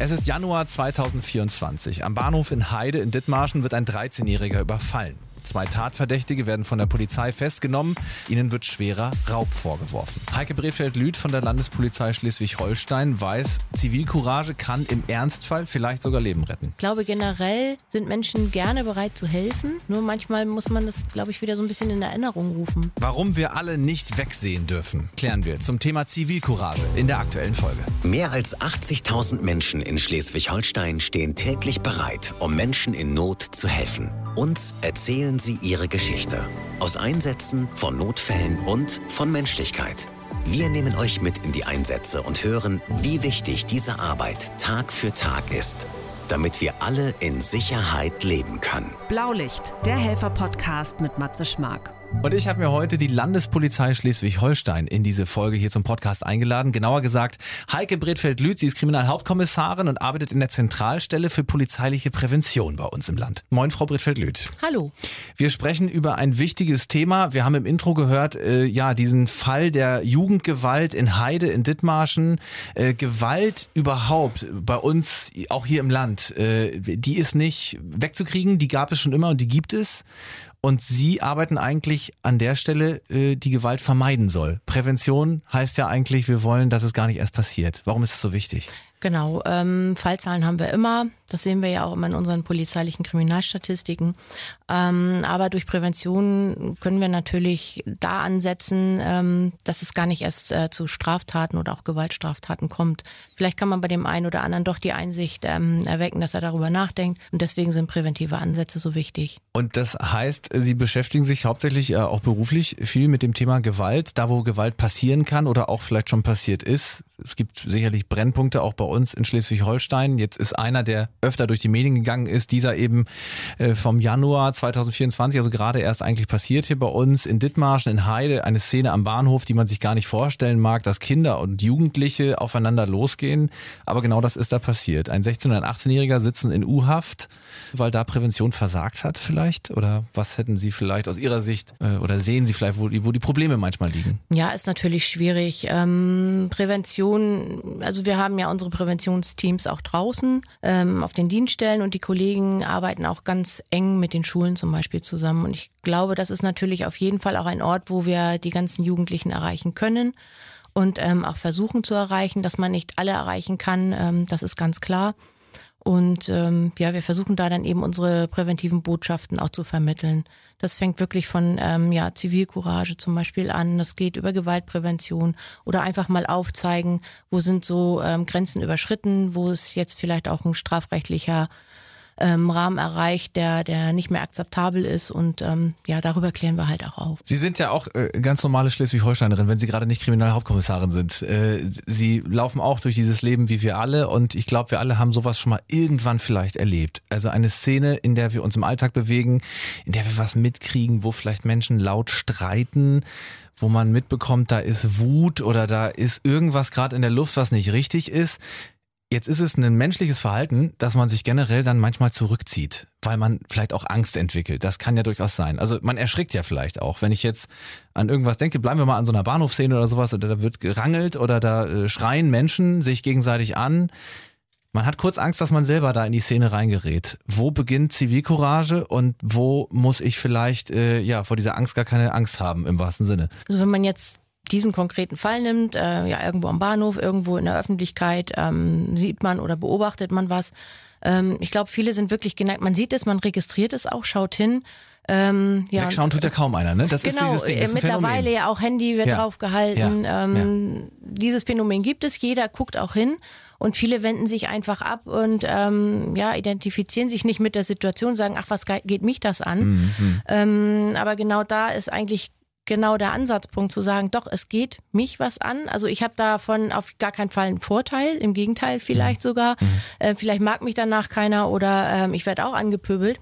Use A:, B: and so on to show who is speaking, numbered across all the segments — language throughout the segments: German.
A: Es ist Januar 2024. Am Bahnhof in Heide in Dithmarschen wird ein 13-Jähriger überfallen. Zwei Tatverdächtige werden von der Polizei festgenommen. Ihnen wird schwerer Raub vorgeworfen. Heike Brefeld-Lüth von der Landespolizei Schleswig-Holstein weiß, Zivilcourage kann im Ernstfall vielleicht sogar Leben retten.
B: Ich glaube, generell sind Menschen gerne bereit zu helfen. Nur manchmal muss man das, glaube ich, wieder so ein bisschen in Erinnerung rufen.
A: Warum wir alle nicht wegsehen dürfen, klären wir zum Thema Zivilcourage in der aktuellen Folge.
C: Mehr als 80.000 Menschen in Schleswig-Holstein stehen täglich bereit, um Menschen in Not zu helfen. Uns erzählen sie ihre Geschichte. Aus Einsätzen, von Notfällen und von Menschlichkeit. Wir nehmen euch mit in die Einsätze und hören, wie wichtig diese Arbeit Tag für Tag ist, damit wir alle in Sicherheit leben können.
D: Blaulicht, der Helfer-Podcast mit Matze Schmark.
A: Und ich habe mir heute die Landespolizei Schleswig-Holstein in diese Folge hier zum Podcast eingeladen. Genauer gesagt, Heike Bredfeld-Lüth, sie ist Kriminalhauptkommissarin und arbeitet in der Zentralstelle für polizeiliche Prävention bei uns im Land. Moin, Frau Bredfeld-Lüth.
B: Hallo.
A: Wir sprechen über ein wichtiges Thema. Wir haben im Intro gehört, äh, ja, diesen Fall der Jugendgewalt in Heide, in Dithmarschen. Äh, Gewalt überhaupt bei uns, auch hier im Land, äh, die ist nicht wegzukriegen, die gab es schon immer und die gibt es. Und Sie arbeiten eigentlich an der Stelle, äh, die Gewalt vermeiden soll. Prävention heißt ja eigentlich, wir wollen, dass es gar nicht erst passiert. Warum ist es so wichtig?
B: Genau, ähm, Fallzahlen haben wir immer. Das sehen wir ja auch immer in unseren polizeilichen Kriminalstatistiken. Ähm, aber durch Prävention können wir natürlich da ansetzen, ähm, dass es gar nicht erst äh, zu Straftaten oder auch Gewaltstraftaten kommt. Vielleicht kann man bei dem einen oder anderen doch die Einsicht ähm, erwecken, dass er darüber nachdenkt. Und deswegen sind präventive Ansätze so wichtig.
A: Und das heißt, Sie beschäftigen sich hauptsächlich äh, auch beruflich viel mit dem Thema Gewalt, da wo Gewalt passieren kann oder auch vielleicht schon passiert ist. Es gibt sicherlich Brennpunkte auch bei uns in Schleswig-Holstein. Jetzt ist einer, der öfter durch die Medien gegangen ist, dieser eben äh, vom Januar 2024, also gerade erst eigentlich passiert hier bei uns in Dithmarschen, in Heide, eine Szene am Bahnhof, die man sich gar nicht vorstellen mag, dass Kinder und Jugendliche aufeinander losgehen. Aber genau das ist da passiert. Ein 16- und ein 18-Jähriger sitzen in U-Haft, weil da Prävention versagt hat vielleicht? Oder was hätten Sie vielleicht aus Ihrer Sicht äh, oder sehen Sie vielleicht, wo die, wo die Probleme manchmal liegen?
B: Ja, ist natürlich schwierig. Ähm, Prävention, also wir haben ja unsere Präventionsteams auch draußen ähm, auf den Dienststellen und die Kollegen arbeiten auch ganz eng mit den Schulen zum Beispiel zusammen. Und ich glaube, das ist natürlich auf jeden Fall auch ein Ort, wo wir die ganzen Jugendlichen erreichen können und ähm, auch versuchen zu erreichen, dass man nicht alle erreichen kann. Ähm, das ist ganz klar. Und ähm, ja, wir versuchen da dann eben unsere präventiven Botschaften auch zu vermitteln. Das fängt wirklich von ähm, ja, Zivilcourage zum Beispiel an. Das geht über Gewaltprävention oder einfach mal aufzeigen, wo sind so ähm, Grenzen überschritten, wo es jetzt vielleicht auch ein strafrechtlicher ähm, Rahmen erreicht, der, der nicht mehr akzeptabel ist. Und ähm, ja, darüber klären wir halt auch auf.
A: Sie sind ja auch äh, ganz normale Schleswig-Holsteinerin, wenn Sie gerade nicht Kriminalhauptkommissarin sind. Äh, Sie laufen auch durch dieses Leben wie wir alle und ich glaube, wir alle haben sowas schon mal irgendwann vielleicht erlebt. Also eine Szene, in der wir uns im Alltag bewegen, in der wir was mitkriegen, wo vielleicht Menschen laut streiten wo man mitbekommt, da ist Wut oder da ist irgendwas gerade in der Luft, was nicht richtig ist. Jetzt ist es ein menschliches Verhalten, dass man sich generell dann manchmal zurückzieht, weil man vielleicht auch Angst entwickelt. Das kann ja durchaus sein. Also man erschrickt ja vielleicht auch. Wenn ich jetzt an irgendwas denke, bleiben wir mal an so einer Bahnhofsszene oder sowas, oder da wird gerangelt oder da äh, schreien Menschen sich gegenseitig an. Man hat kurz Angst, dass man selber da in die Szene reingerät. Wo beginnt Zivilcourage und wo muss ich vielleicht äh, ja vor dieser Angst gar keine Angst haben im wahrsten Sinne?
B: Also wenn man jetzt diesen konkreten Fall nimmt, äh, ja irgendwo am Bahnhof, irgendwo in der Öffentlichkeit, ähm, sieht man oder beobachtet man was. Ähm, ich glaube, viele sind wirklich geneigt. Man sieht es, man registriert es auch, schaut hin.
A: Ähm, ja, Wegschauen tut ja kaum einer, ne?
B: Das genau, ist dieses Ding. Das ist mittlerweile Phänomen. ja auch Handy wird ja. drauf gehalten. Ja. Ähm, ja. Dieses Phänomen gibt es, jeder guckt auch hin und viele wenden sich einfach ab und ähm, ja identifizieren sich nicht mit der Situation, sagen, ach was geht mich das an? Mhm. Ähm, aber genau da ist eigentlich genau der Ansatzpunkt zu sagen, doch, es geht mich was an. Also ich habe davon auf gar keinen Fall einen Vorteil, im Gegenteil vielleicht mhm. sogar. Mhm. Äh, vielleicht mag mich danach keiner oder ähm, ich werde auch angepöbelt.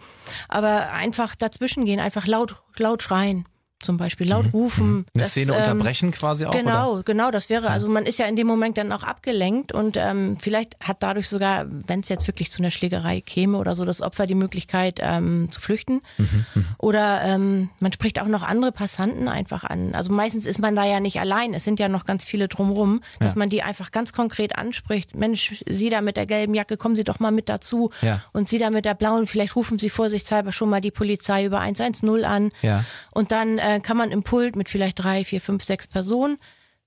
B: Aber einfach dazwischen gehen, einfach laut, laut schreien. Zum Beispiel laut rufen.
A: Mhm. Eine
B: das,
A: Szene
B: ähm,
A: unterbrechen quasi auch?
B: Genau,
A: Oder?
B: genau, das wäre, also man ist ja in dem Moment dann auch abgelenkt und ähm, vielleicht hat dadurch sogar, wenn es jetzt wirklich zu einer Schlägerei käme oder so, das Opfer die Möglichkeit ähm, zu flüchten.
A: Mhm,
B: Oder ähm, man spricht auch noch andere Passanten einfach an. Also meistens ist man da ja nicht allein, es sind ja noch ganz viele drumrum, dass
A: Ja.
B: man die einfach ganz konkret anspricht. Mensch, Sie da mit der gelben Jacke, kommen Sie doch mal mit dazu.
A: Ja.
B: Und Sie da mit der blauen, vielleicht rufen Sie vorsichtshalber schon mal die Polizei über 110 an.
A: Ja.
B: Und dann äh, kann man im Pult mit vielleicht drei, vier, fünf, sechs Personen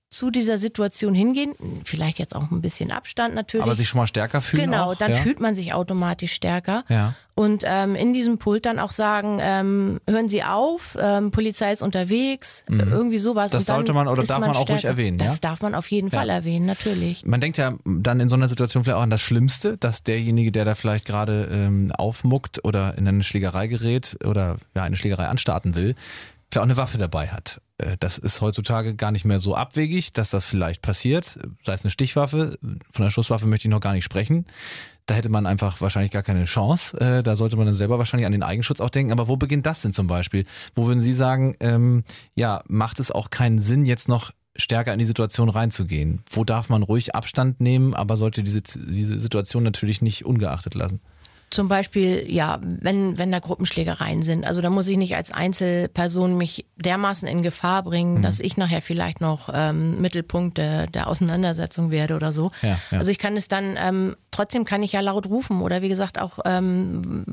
B: zu dieser Situation hingehen. Vielleicht jetzt auch ein bisschen Abstand natürlich.
A: Aber sich schon mal stärker fühlen
B: Genau,
A: auch?
B: dann
A: ja?
B: fühlt man sich automatisch stärker.
A: Ja.
B: Und ähm, in diesem Pult dann auch sagen, ähm, hören Sie auf, ähm, Polizei ist unterwegs, äh, irgendwie sowas.
A: Mhm. Das sollte man oder darf man auch ruhig erwähnen,
B: Das
A: ja?
B: darf man auf jeden Fall erwähnen, natürlich.
A: Man denkt ja dann in so einer Situation vielleicht auch an das Schlimmste, dass derjenige, der da vielleicht gerade ähm, aufmuckt oder in eine Schlägerei gerät oder ja, eine Schlägerei anstarten will, auch eine Waffe dabei hat. Äh, Das ist heutzutage gar nicht mehr so abwegig, dass das vielleicht passiert. Sei es eine Stichwaffe, von der Schusswaffe möchte ich noch gar nicht sprechen. Da hätte man einfach wahrscheinlich gar keine Chance. Äh, Da sollte man dann selber wahrscheinlich an den Eigenschutz auch denken. Aber wo beginnt das denn zum Beispiel? Wo würden Sie sagen, ähm, ja, macht es auch keinen Sinn, jetzt noch stärker in die Situation reinzugehen? Wo darf man ruhig Abstand nehmen, aber sollte diese, diese Situation natürlich nicht ungeachtet lassen?
B: Zum Beispiel, ja, wenn, wenn da Gruppenschlägereien sind. Also da muss ich nicht als Einzelperson mich dermaßen in Gefahr bringen, dass ich nachher vielleicht noch ähm, Mittelpunkt der, der Auseinandersetzung werde oder so.
A: Ja, ja.
B: Also ich kann es dann, ähm, trotzdem kann ich ja laut rufen oder wie gesagt auch ähm,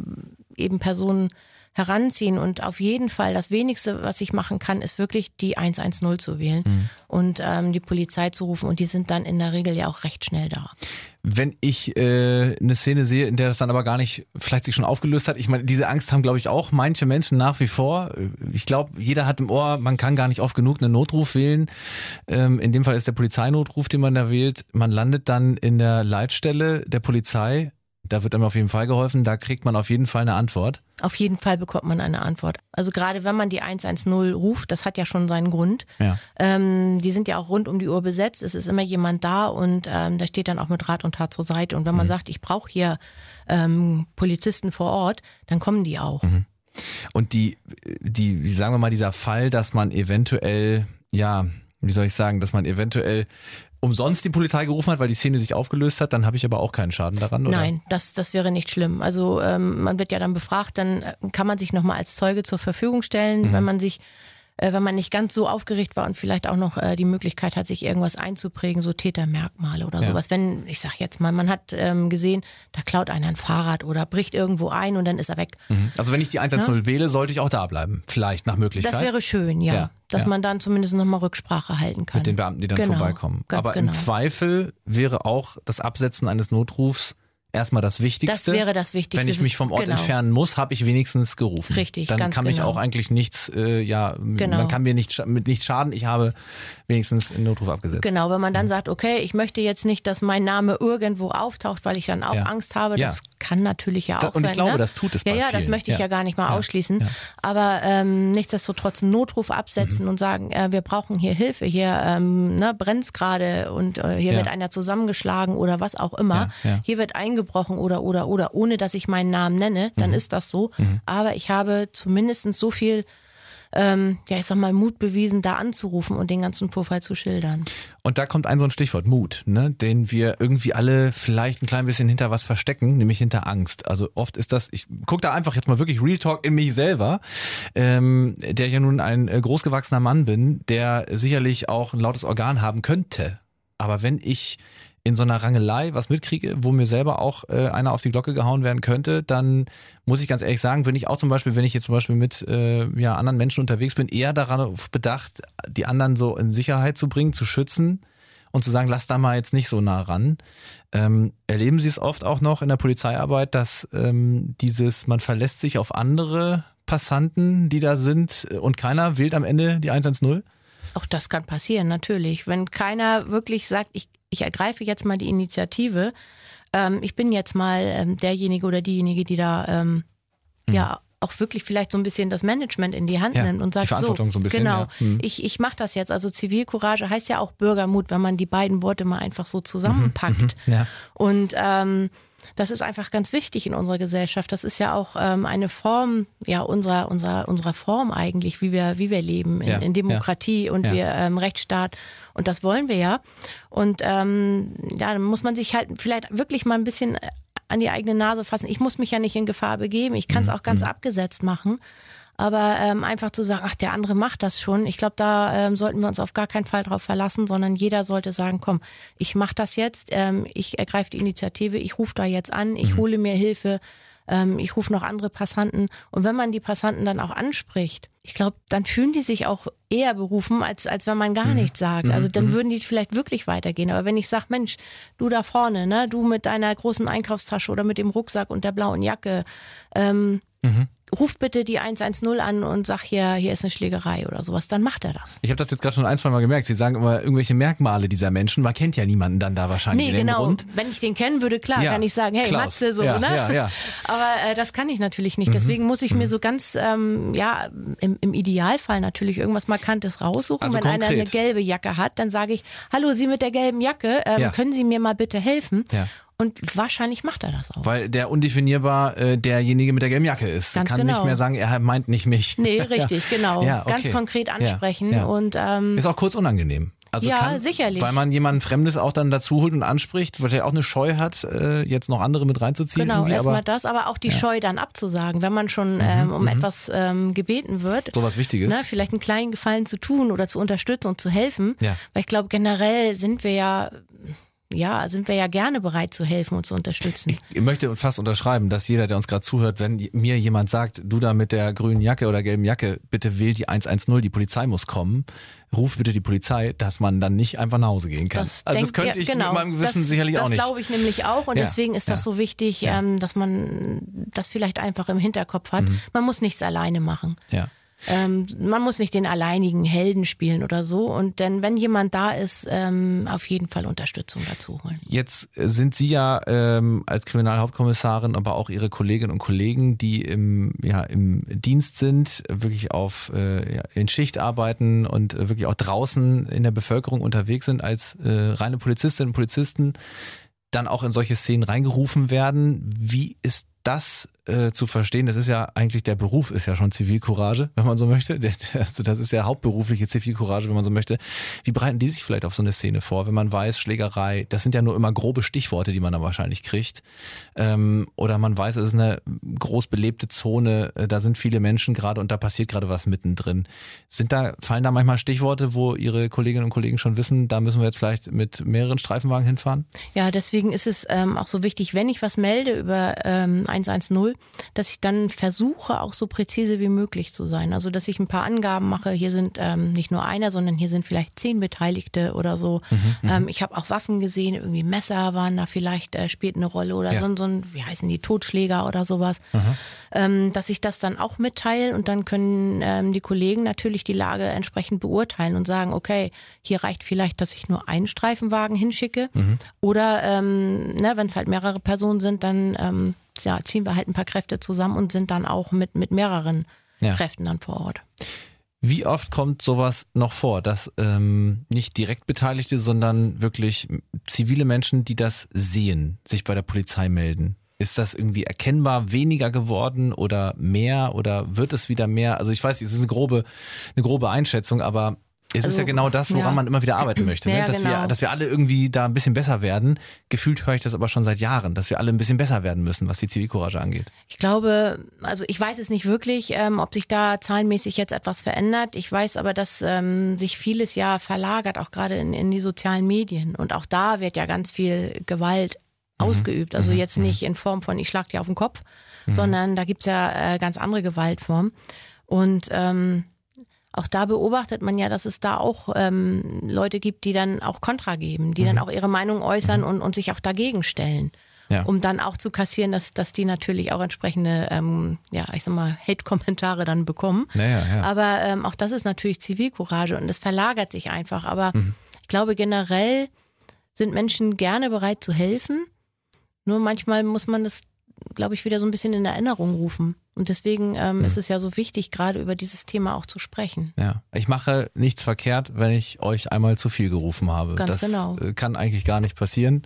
B: eben Personen heranziehen und auf jeden Fall das wenigste, was ich machen kann, ist wirklich die 110 zu wählen und ähm, die Polizei zu rufen und die sind dann in der Regel ja auch recht schnell da.
A: Wenn ich äh, eine Szene sehe, in der das dann aber gar nicht vielleicht sich schon aufgelöst hat, ich meine, diese Angst haben, glaube ich, auch manche Menschen nach wie vor. Ich glaube, jeder hat im Ohr, man kann gar nicht oft genug einen Notruf wählen. Ähm, in dem Fall ist der Polizeinotruf, den man da wählt. Man landet dann in der Leitstelle der Polizei. Da wird einem auf jeden Fall geholfen. Da kriegt man auf jeden Fall eine Antwort.
B: Auf jeden Fall bekommt man eine Antwort. Also gerade wenn man die 110 ruft, das hat ja schon seinen Grund.
A: Ja.
B: Ähm, die sind ja auch rund um die Uhr besetzt. Es ist immer jemand da und ähm, der steht dann auch mit Rat und Tat zur Seite. Und wenn man sagt, ich brauche hier ähm, Polizisten vor Ort, dann kommen die auch.
A: Und die, die, wie sagen wir mal, dieser Fall, dass man eventuell, ja, wie soll ich sagen, dass man eventuell umsonst die Polizei gerufen hat, weil die Szene sich aufgelöst hat, dann habe ich aber auch keinen Schaden daran, oder?
B: Nein, das, das wäre nicht schlimm. Also ähm, man wird ja dann befragt, dann kann man sich nochmal als Zeuge zur Verfügung stellen, wenn man sich, äh, wenn man nicht ganz so aufgeregt war und vielleicht auch noch äh, die Möglichkeit hat, sich irgendwas einzuprägen, so Tätermerkmale oder
A: Ja.
B: sowas. Wenn, ich sag jetzt mal, man hat ähm, gesehen, da klaut einer ein Fahrrad oder bricht irgendwo ein und dann ist er weg.
A: Mhm. Also wenn ich die 110 wähle, sollte ich auch da bleiben. Vielleicht nach Möglichkeit.
B: Das wäre schön, ja.
A: Ja,
B: dass
A: ja.
B: man dann zumindest nochmal Rücksprache halten kann.
A: mit den Beamten, die dann
B: Genau,
A: vorbeikommen. Aber
B: genau.
A: im Zweifel wäre auch das Absetzen eines Notrufs erstmal das Wichtigste.
B: Das wäre das Wichtigste.
A: Wenn ich mich vom Ort
B: Genau.
A: entfernen muss, habe ich wenigstens gerufen.
B: Richtig,
A: Dann
B: ganz
A: kann mich
B: genau.
A: auch eigentlich nichts, äh, ja,
B: Genau.
A: man kann mir nicht, mit nichts schaden. Ich habe wenigstens einen Notruf abgesetzt.
B: Genau, wenn man dann sagt, okay, ich möchte jetzt nicht, dass mein Name irgendwo auftaucht, weil ich dann auch
A: Ja.
B: Angst habe.
A: Ja.
B: Das kann natürlich ja auch
A: und ich
B: sein.
A: glaube,
B: ne?
A: das tut es
B: Ja,
A: bei
B: ja, das
A: vielen.
B: möchte ich
A: Ja.
B: ja, gar nicht mal
A: Ja.
B: ausschließen.
A: Ja.
B: Aber ähm, nichtsdestotrotz einen Notruf absetzen
A: Mhm.
B: und sagen, äh, wir brauchen hier Hilfe, hier ähm, ne, brennt's gerade und äh, hier
A: Ja.
B: wird einer zusammengeschlagen oder was auch immer.
A: Ja, ja.
B: Hier wird eingebrochen oder oder oder, ohne dass ich meinen Namen nenne, dann
A: Mhm.
B: ist das so. Aber ich habe zumindest so viel ähm, ja, ich sag mal, Mut bewiesen, da anzurufen und den ganzen Vorfall zu schildern.
A: Und da kommt ein so ein Stichwort, Mut, ne? den wir irgendwie alle vielleicht ein klein bisschen hinter was verstecken, nämlich hinter Angst. Also oft ist das, ich gucke da einfach jetzt mal wirklich Real Talk in mich selber, ähm, der ja nun ein äh, großgewachsener Mann bin, der sicherlich auch ein lautes Organ haben könnte. Aber wenn ich in so einer Rangelei was mitkriege, wo mir selber auch äh, einer auf die Glocke gehauen werden könnte, dann muss ich ganz ehrlich sagen, bin ich auch zum Beispiel, wenn ich jetzt zum Beispiel mit äh, ja, anderen Menschen unterwegs bin, eher darauf bedacht, die anderen so in Sicherheit zu bringen, zu schützen und zu sagen, lass da mal jetzt nicht so nah ran. Ähm, erleben Sie es oft auch noch in der Polizeiarbeit, dass ähm, dieses, man verlässt sich auf andere Passanten, die da sind äh, und keiner wählt am Ende die 110?
B: Auch das kann passieren, natürlich. Wenn keiner wirklich sagt, ich, ich ergreife jetzt mal die Initiative, ähm, ich bin jetzt mal ähm, derjenige oder diejenige, die da ähm, ja auch wirklich vielleicht so ein bisschen das Management in die Hand
A: Mhm. Ja,
B: nimmt und sagt,
A: Verantwortung so ein bisschen,
B: genau,
A: ja. Mhm.
B: ich, ich mache das jetzt. Also Zivilcourage heißt ja auch Bürgermut, wenn man die beiden Worte mal einfach so zusammenpackt.
A: Mhm. Ja.
B: Und ähm, das ist einfach ganz wichtig in unserer Gesellschaft. Das ist ja auch ähm, eine Form, ja, unserer, unserer, unserer Form eigentlich, wie wir, wie wir leben in,
A: Ja,
B: in Demokratie und
A: ja.
B: wir ähm, Rechtsstaat. Und das wollen wir ja. Und ähm, ja, dann muss man sich halt vielleicht wirklich mal ein bisschen an die eigene Nase fassen. Ich muss mich ja nicht in Gefahr begeben. Ich kann es
A: Mhm,
B: auch ganz abgesetzt machen. Aber ähm, einfach zu sagen, ach, der andere macht das schon, ich glaube, da ähm, sollten wir uns auf gar keinen Fall drauf verlassen, sondern jeder sollte sagen, komm, ich mache das jetzt, ähm, ich ergreife die Initiative, ich rufe da jetzt an, ich hole mir Hilfe, ähm, ich rufe noch andere Passanten. Und wenn man die Passanten dann auch anspricht, ich glaube, dann fühlen die sich auch eher berufen, als, als wenn man gar nichts sagt. Also dann würden die vielleicht wirklich weitergehen. Aber wenn ich sage, Mensch, du da vorne, ne, du mit deiner großen Einkaufstasche oder mit dem Rucksack und der blauen Jacke, ähm, ruf bitte die 110 an und sag hier, hier ist eine Schlägerei oder sowas, dann macht er das.
A: Ich habe das jetzt gerade schon ein, zwei Mal gemerkt. Sie sagen immer irgendwelche Merkmale dieser Menschen. Man kennt ja niemanden dann da wahrscheinlich
B: Nee, genau.
A: Grund.
B: Wenn ich den kennen würde, klar,
A: Ja,
B: kann ich sagen, hey,
A: Klaus.
B: Matze, so,
A: Ja,
B: ne?
A: ja, ja.
B: Aber äh, das kann ich natürlich
A: Mhm.
B: nicht. Deswegen muss ich mir so ganz, ähm, ja, im, im Idealfall natürlich irgendwas Markantes raussuchen.
A: Also
B: Wenn einer eine
A: konkret.
B: gelbe Jacke hat, dann sage ich, hallo, Sie mit der gelben Jacke, ähm,
A: Ja.
B: können Sie mir mal bitte helfen?
A: Ja.
B: Und wahrscheinlich macht er das auch.
A: Weil der undefinierbar äh, derjenige mit der gelben Jacke ist.
B: Ganz
A: Kann
B: genau.
A: nicht mehr sagen, er meint nicht mich.
B: Nee, richtig, genau.
A: Ja, okay.
B: Ganz konkret
A: Ja,
B: ansprechen.
A: ja.
B: Und ähm,
A: Ist auch kurz unangenehm. Also
B: Ja,
A: kann,
B: sicherlich.
A: Weil man jemanden Fremdes auch dann dazu holt und anspricht, weil er auch eine Scheu hat, äh, jetzt noch andere mit reinzuziehen.
B: Genau, erstmal das, aber auch die Scheu dann abzusagen, wenn man schon ähm, um etwas ähm, gebeten wird.
A: sowas Wichtiges.
B: Ne, vielleicht einen kleinen Gefallen zu tun oder zu unterstützen und zu helfen.
A: Ja.
B: Weil ich glaube, generell sind wir ja, ja, sind wir ja gerne bereit zu helfen und zu unterstützen.
A: Ich möchte fast unterschreiben, dass jeder, der uns gerade zuhört, wenn mir jemand sagt, du da mit der grünen Jacke oder gelben Jacke, bitte wähl die 110, die Polizei muss kommen, ruf bitte die Polizei, dass man dann nicht einfach nach Hause gehen kann. also das könnte
B: ja,
A: ich
B: genau.
A: mit meinem Gewissen
B: das,
A: sicherlich
B: das
A: auch nicht.
B: Das glaube ich nämlich auch und
A: Ja,
B: deswegen ist das
A: ja.
B: so wichtig,
A: Ja. Mhm.
B: ähm, dass man das vielleicht einfach im Hinterkopf hat. Man muss nichts alleine machen.
A: Ja.
B: Ähm, man muss nicht den alleinigen Helden spielen oder so. Und denn wenn jemand da ist, ähm, auf jeden Fall Unterstützung dazu holen.
A: Jetzt sind Sie ja ähm, als Kriminalhauptkommissarin, aber auch Ihre Kolleginnen und Kollegen, die im, ja, im Dienst sind, wirklich auf äh, in Schicht arbeiten und wirklich auch draußen in der Bevölkerung unterwegs sind als äh, reine Polizistinnen und Polizisten, dann auch in solche Szenen reingerufen werden. Wie ist das äh, zu verstehen? Das ist ja eigentlich der Beruf ist ja schon Zivilcourage, wenn man so möchte. Der, der, also das ist ja hauptberufliche Zivilcourage, wenn man so möchte. Wie bereiten die sich vielleicht auf so eine Szene vor, wenn man weiß, Schlägerei, das sind ja nur immer grobe Stichworte, die man da wahrscheinlich kriegt. Ähm, oder man weiß, es ist eine groß belebte Zone, äh, da sind viele Menschen gerade und da passiert gerade was mittendrin. Sind da, fallen da manchmal Stichworte, wo Ihre Kolleginnen und Kollegen schon wissen, da müssen wir jetzt vielleicht mit mehreren Streifenwagen hinfahren?
B: Ja, deswegen ist es ähm, auch so wichtig, wenn ich was melde über ähm, 110, dass ich dann versuche, auch so präzise wie möglich zu sein. Also, dass ich ein paar Angaben mache. Hier sind ähm, nicht nur einer, sondern hier sind vielleicht zehn Beteiligte oder so. ähm, ich habe auch Waffen gesehen, irgendwie Messer waren da vielleicht, äh, spielt eine Rolle oder
A: Ja.
B: so, ein- so ein, wie heißen die, Totschläger oder sowas. Ähm, dass ich das dann auch mitteile und dann können ähm, die Kollegen natürlich die Lage entsprechend beurteilen und sagen, okay, hier reicht vielleicht, dass ich nur einen Streifenwagen hinschicke oder ähm, ne, wenn es halt mehrere Personen sind, dann ähm, ja, ziehen wir halt ein paar Kräfte zusammen und sind dann auch mit, mit mehreren
A: Ja.
B: Kräften dann vor Ort.
A: Wie oft kommt sowas noch vor, dass ähm, nicht direkt Beteiligte, sondern wirklich zivile Menschen, die das sehen, sich bei der Polizei melden? Ist das irgendwie erkennbar weniger geworden oder mehr oder wird es wieder mehr? Also ich weiß, es ist eine grobe, eine grobe Einschätzung, aber es ist
B: Also,
A: ja genau das, woran
B: ja.
A: man immer wieder arbeiten möchte. Ne?
B: Ja,
A: dass, wir,
B: genau.
A: dass wir alle irgendwie da ein bisschen besser werden. Gefühlt höre ich das aber schon seit Jahren, dass wir alle ein bisschen besser werden müssen, was die Zivilcourage angeht.
B: Ich glaube, also ich weiß es nicht wirklich, ähm, ob sich da zahlenmäßig jetzt etwas verändert. Ich weiß aber, dass ähm, sich vieles ja verlagert, auch gerade in, in die sozialen Medien. Und auch da wird ja ganz viel Gewalt ausgeübt. Also jetzt nicht in Form von ich schlag dir auf den Kopf, sondern da gibt's ja äh, ganz andere Gewaltformen. Und ähm, auch da beobachtet man ja, dass es da auch ähm, Leute gibt, die dann auch Kontra geben, die dann auch ihre Meinung äußern und, und sich auch dagegen stellen
A: Ja.
B: um dann auch zu kassieren, dass, dass die natürlich auch entsprechende, ähm, ja, ich sag mal, Hate-Kommentare dann bekommen.
A: Naja, ja.
B: Aber ähm, auch das ist natürlich Zivilcourage und es verlagert sich einfach. Aber
A: Mhm.
B: ich glaube, generell sind Menschen gerne bereit zu helfen. Nur manchmal muss man das, glaube ich, wieder so ein bisschen in Erinnerung rufen. Und deswegen ähm,
A: Mhm.
B: ist es ja so wichtig, gerade über dieses Thema auch zu sprechen.
A: Ja, ich mache nichts verkehrt, wenn ich euch einmal zu viel gerufen habe.
B: Ganz
A: das
B: genau.
A: äh, kann eigentlich gar nicht passieren.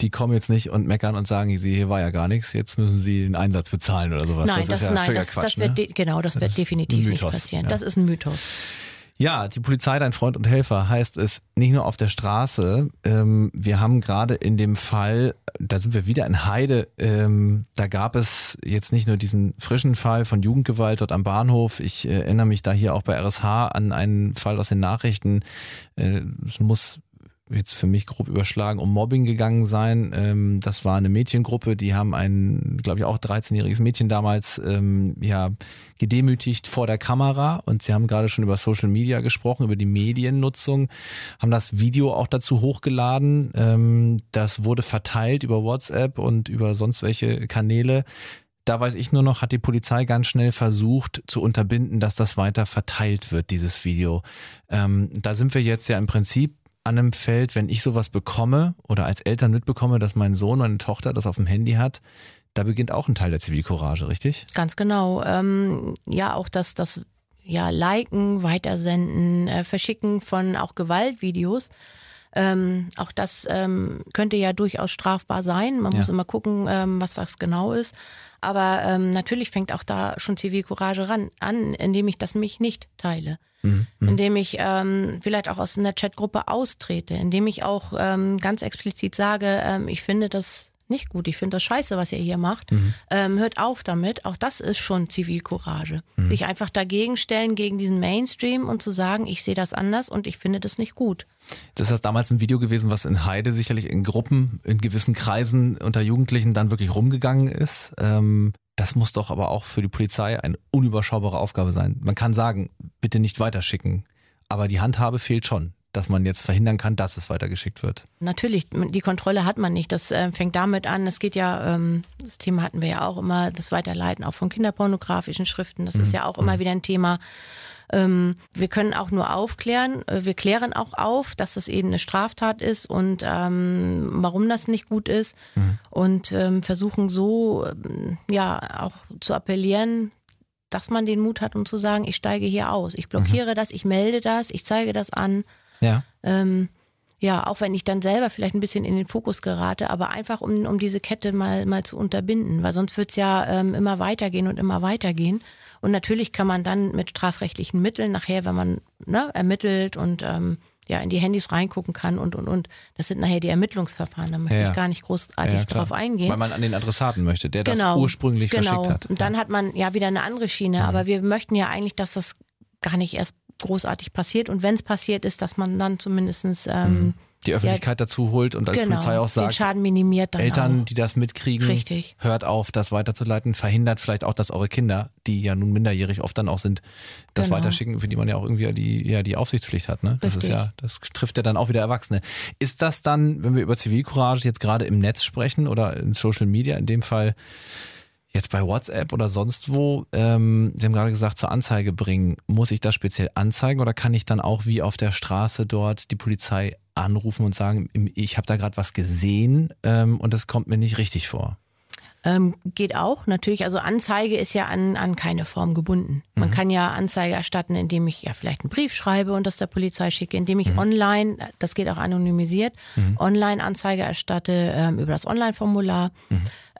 A: die kommen jetzt nicht und meckern und sagen, sie hier war ja gar nichts, jetzt müssen sie den Einsatz bezahlen oder sowas.
B: Nein,
A: das,
B: das,
A: ist ja
B: nein, das,
A: Quatsch,
B: das wird
A: ne?
B: genau, das wird definitiv nicht passieren. Ja. Das ist ein Mythos.
A: Ja, die Polizei, dein Freund und Helfer, heißt es nicht nur auf der Straße. Ähm, wir haben gerade in dem Fall, da sind wir wieder in Heide, ähm, da gab es jetzt nicht nur diesen frischen Fall von Jugendgewalt dort am Bahnhof. Ich äh, erinnere mich da hier auch bei RSH an einen Fall aus den Nachrichten. Äh, es muss jetzt für mich grob überschlagen, um Mobbing gegangen sein. Ähm, das war eine Mädchengruppe, die haben ein, glaube ich, auch 13-jähriges Mädchen damals ähm, ja gedemütigt vor der Kamera und sie haben gerade schon über Social Media gesprochen, über die Mediennutzung, haben das Video auch dazu hochgeladen. Ähm, das wurde verteilt über WhatsApp und über sonst welche Kanäle. Da weiß ich nur noch, hat die Polizei ganz schnell versucht zu unterbinden, dass das weiter verteilt wird, dieses Video. Ähm, da sind wir jetzt ja im Prinzip an einem Feld, wenn ich sowas bekomme oder als Eltern mitbekomme, dass mein Sohn oder eine Tochter das auf dem Handy hat, da beginnt auch ein Teil der Zivilcourage, richtig?
B: Ganz genau. Ähm, ja, auch das, das ja, Liken, Weitersenden, äh, Verschicken von auch Gewaltvideos. Ähm, auch das ähm, könnte ja durchaus strafbar sein. Man ja. muss immer gucken, ähm, was das genau ist. Aber ähm, natürlich fängt auch da schon Zivilcourage ran, an, indem ich das mich nicht teile. Mhm. Indem ich ähm, vielleicht auch aus einer Chatgruppe austrete, indem ich auch ähm, ganz explizit sage, ähm, ich finde das nicht gut, ich finde das scheiße, was ihr hier macht. Mhm. Ähm, hört auf damit. Auch das ist schon Zivilcourage. Mhm. Sich einfach dagegen stellen, gegen diesen Mainstream und zu sagen, ich sehe das anders und ich finde das nicht gut.
A: Das ist damals ein Video gewesen, was in Heide sicherlich in Gruppen, in gewissen Kreisen unter Jugendlichen dann wirklich rumgegangen ist. Ähm, das muss doch aber auch für die Polizei eine unüberschaubare Aufgabe sein. Man kann sagen, bitte nicht weiterschicken, aber die Handhabe fehlt schon dass man jetzt verhindern kann, dass es weitergeschickt wird.
B: Natürlich, die Kontrolle hat man nicht. Das äh, fängt damit an, es geht ja, ähm, das Thema hatten wir ja auch immer, das Weiterleiten auch von kinderpornografischen Schriften. Das mhm. ist ja auch immer mhm. wieder ein Thema. Ähm, wir können auch nur aufklären. Äh, wir klären auch auf, dass das eben eine Straftat ist und ähm, warum das nicht gut ist. Mhm. Und ähm, versuchen so, ähm, ja, auch zu appellieren, dass man den Mut hat, um zu sagen, ich steige hier aus. Ich blockiere mhm. das, ich melde das, ich zeige das an.
A: Ja.
B: Ähm, ja, auch wenn ich dann selber vielleicht ein bisschen in den Fokus gerate, aber einfach um, um diese Kette mal, mal zu unterbinden, weil sonst wird's ja ähm, immer weitergehen und immer weitergehen. Und natürlich kann man dann mit strafrechtlichen Mitteln nachher, wenn man ne, ermittelt und ähm, ja in die Handys reingucken kann und und und. Das sind nachher die Ermittlungsverfahren. Da möchte ja, ich gar nicht großartig ja, drauf eingehen.
A: Weil man an den Adressaten möchte, der genau, das ursprünglich genau. verschickt hat.
B: Und dann hat man ja wieder eine andere Schiene. Mhm. Aber wir möchten ja eigentlich, dass das gar nicht erst großartig passiert. Und wenn es passiert ist, dass man dann zumindestens ähm, mhm.
A: die Öffentlichkeit ja, dazu holt und als genau, Polizei auch sagt,
B: den Schaden minimiert dann
A: Eltern, auch. die das mitkriegen,
B: Richtig.
A: hört auf, das weiterzuleiten, verhindert vielleicht auch, dass eure Kinder, die ja nun minderjährig oft dann auch sind, das genau. weiterschicken, für die man ja auch irgendwie die, ja, die Aufsichtspflicht hat. Ne? Das Richtig. ist ja, das trifft ja dann auch wieder Erwachsene. Ist das dann, wenn wir über Zivilcourage jetzt gerade im Netz sprechen oder in Social Media in dem Fall, Jetzt bei WhatsApp oder sonst wo, ähm, Sie haben gerade gesagt, zur Anzeige bringen. Muss ich das speziell anzeigen oder kann ich dann auch wie auf der Straße dort die Polizei anrufen und sagen, ich habe da gerade was gesehen ähm, und das kommt mir nicht richtig vor?
B: Ähm, geht auch, natürlich. Also Anzeige ist ja an, an keine Form gebunden. Man mhm. kann ja Anzeige erstatten, indem ich ja vielleicht einen Brief schreibe und das der Polizei schicke, indem ich mhm. online, das geht auch anonymisiert, mhm. online Anzeige erstatte ähm, über das Online-Formular.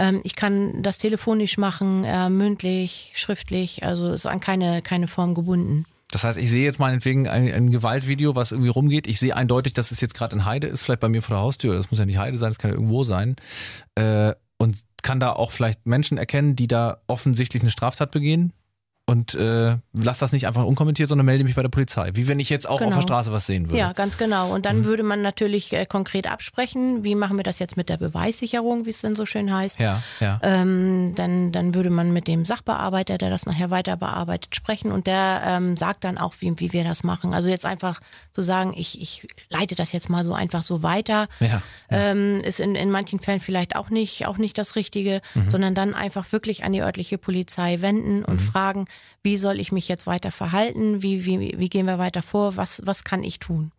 B: Ähm, ich kann das telefonisch machen, äh, mündlich, schriftlich, also ist an keine, keine Form gebunden.
A: Das heißt, ich sehe jetzt meinetwegen ein, ein Gewaltvideo, was irgendwie rumgeht. Ich sehe eindeutig, dass es jetzt gerade in Heide ist, vielleicht bei mir vor der Haustür. Das muss ja nicht Heide sein, das kann ja irgendwo sein. Äh, und kann da auch vielleicht Menschen erkennen, die da offensichtlich eine Straftat begehen und äh, lass das nicht einfach unkommentiert, sondern melde mich bei der Polizei. Wie wenn ich jetzt auch genau. auf der genau. Straße was sehen würde.
B: Ja, ganz genau. Und dann mhm. würde man natürlich äh, konkret absprechen, wie machen wir das jetzt mit der Beweissicherung, wie es denn so schön heißt.
A: Ja, ja.
B: Ähm, dann, dann würde man mit dem Sachbearbeiter, der das nachher weiter bearbeitet, sprechen und der ähm, sagt dann auch, wie, wie wir das machen. Also jetzt einfach zu sagen, ich, ich leite das jetzt mal so einfach so weiter,
A: ja, ja.
B: Ähm, ist in, in manchen Fällen vielleicht auch nicht, auch nicht das Richtige, mhm. sondern dann einfach wirklich an die örtliche Polizei wenden und mhm. fragen, wie soll ich mich jetzt weiter verhalten, wie, wie, wie gehen wir weiter vor, was, was kann ich tun?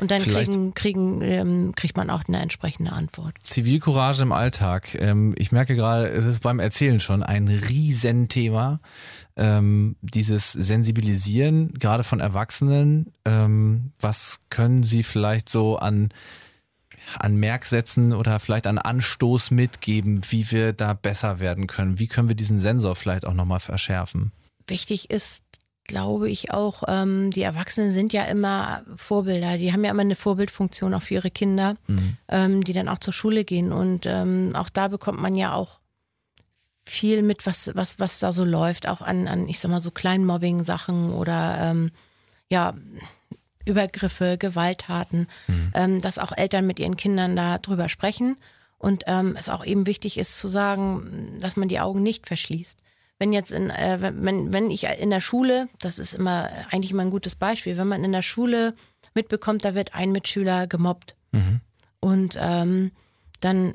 B: Und dann kriegen, kriegen, ähm, kriegt man auch eine entsprechende Antwort.
A: Zivilcourage im Alltag. Ähm, ich merke gerade, es ist beim Erzählen schon ein Riesenthema. Ähm, dieses Sensibilisieren, gerade von Erwachsenen. Ähm, was können Sie vielleicht so an an Merksätzen oder vielleicht an Anstoß mitgeben, wie wir da besser werden können? Wie können wir diesen Sensor vielleicht auch nochmal verschärfen?
B: Wichtig ist, glaube ich auch, ähm, die Erwachsenen sind ja immer Vorbilder. Die haben ja immer eine Vorbildfunktion auch für ihre Kinder, mhm. ähm, die dann auch zur Schule gehen. Und ähm, auch da bekommt man ja auch viel mit, was, was, was da so läuft, auch an, an ich sag mal, so Kleinmobbing-Sachen oder ähm, ja, Übergriffe, Gewalttaten, mhm. ähm, dass auch Eltern mit ihren Kindern da drüber sprechen und ähm, es auch eben wichtig ist zu sagen, dass man die Augen nicht verschließt. Wenn jetzt in, äh, wenn, wenn ich in der Schule, das ist immer eigentlich immer ein gutes Beispiel, wenn man in der Schule mitbekommt, da wird ein Mitschüler gemobbt. Mhm. Und ähm, dann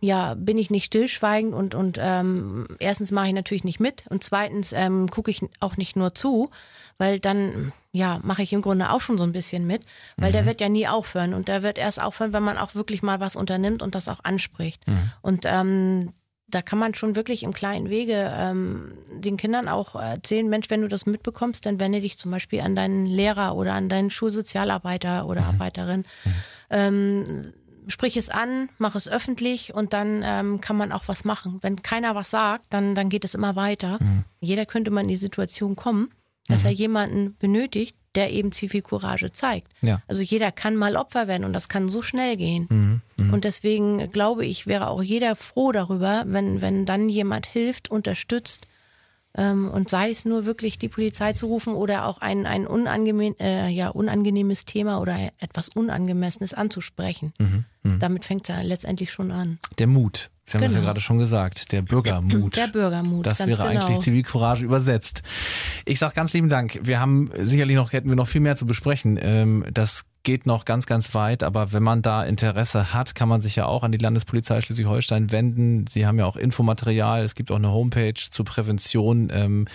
B: ja bin ich nicht stillschweigend und und ähm, erstens mache ich natürlich nicht mit und zweitens ähm, gucke ich auch nicht nur zu, weil dann ja mache ich im Grunde auch schon so ein bisschen mit, weil mhm. der wird ja nie aufhören und der wird erst aufhören, wenn man auch wirklich mal was unternimmt und das auch anspricht mhm. und ähm, da kann man schon wirklich im kleinen Wege ähm, den Kindern auch erzählen, Mensch, wenn du das mitbekommst, dann wende dich zum Beispiel an deinen Lehrer oder an deinen Schulsozialarbeiter oder mhm. Arbeiterin. Mhm. Ähm, sprich es an, mach es öffentlich und dann ähm, kann man auch was machen. Wenn keiner was sagt, dann, dann geht es immer weiter. Mhm. Jeder könnte mal in die Situation kommen, dass mhm. er jemanden benötigt, der eben Zivilcourage zeigt. Ja. Also jeder kann mal Opfer werden und das kann so schnell gehen. Mhm. Mhm. Und deswegen glaube ich, wäre auch jeder froh darüber, wenn, wenn dann jemand hilft, unterstützt, ähm, und sei es nur wirklich die Polizei zu rufen oder auch ein, ein unangenehm, äh, ja, unangenehmes Thema oder etwas Unangemessenes anzusprechen. Mhm, mh. Damit fängt es ja letztendlich schon an.
A: Der Mut. Sie haben genau. das ja genau. gerade schon gesagt, der Bürgermut.
B: Der Bürgermut.
A: Das wäre genau. eigentlich Zivilcourage übersetzt. Ich sage ganz lieben Dank. Wir haben sicherlich noch, hätten wir noch viel mehr zu besprechen. Ähm, das geht noch ganz, ganz weit, aber wenn man da Interesse hat, kann man sich ja auch an die Landespolizei Schleswig-Holstein wenden. Sie haben ja auch Infomaterial, es gibt auch eine Homepage zur Prävention. Ähm,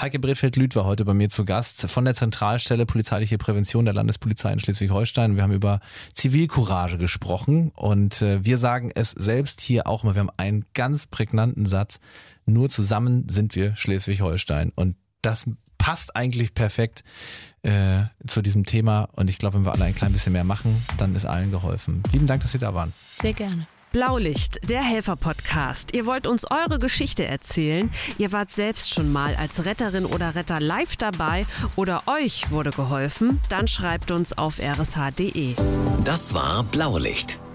A: Heike Bredfeld-Lüth war heute bei mir zu Gast von der Zentralstelle Polizeiliche Prävention der Landespolizei in Schleswig-Holstein. Wir haben über Zivilcourage gesprochen und äh, wir sagen es selbst hier auch mal, wir haben einen ganz prägnanten Satz, nur zusammen sind wir Schleswig-Holstein und das passt eigentlich perfekt äh, zu diesem Thema. Und ich glaube, wenn wir alle ein klein bisschen mehr machen, dann ist allen geholfen. Lieben Dank, dass Sie da waren.
B: Sehr gerne.
D: Blaulicht, der Helfer-Podcast. Ihr wollt uns eure Geschichte erzählen. Ihr wart selbst schon mal als Retterin oder Retter live dabei oder euch wurde geholfen. Dann schreibt uns auf rsh.de.
C: Das war Blaulicht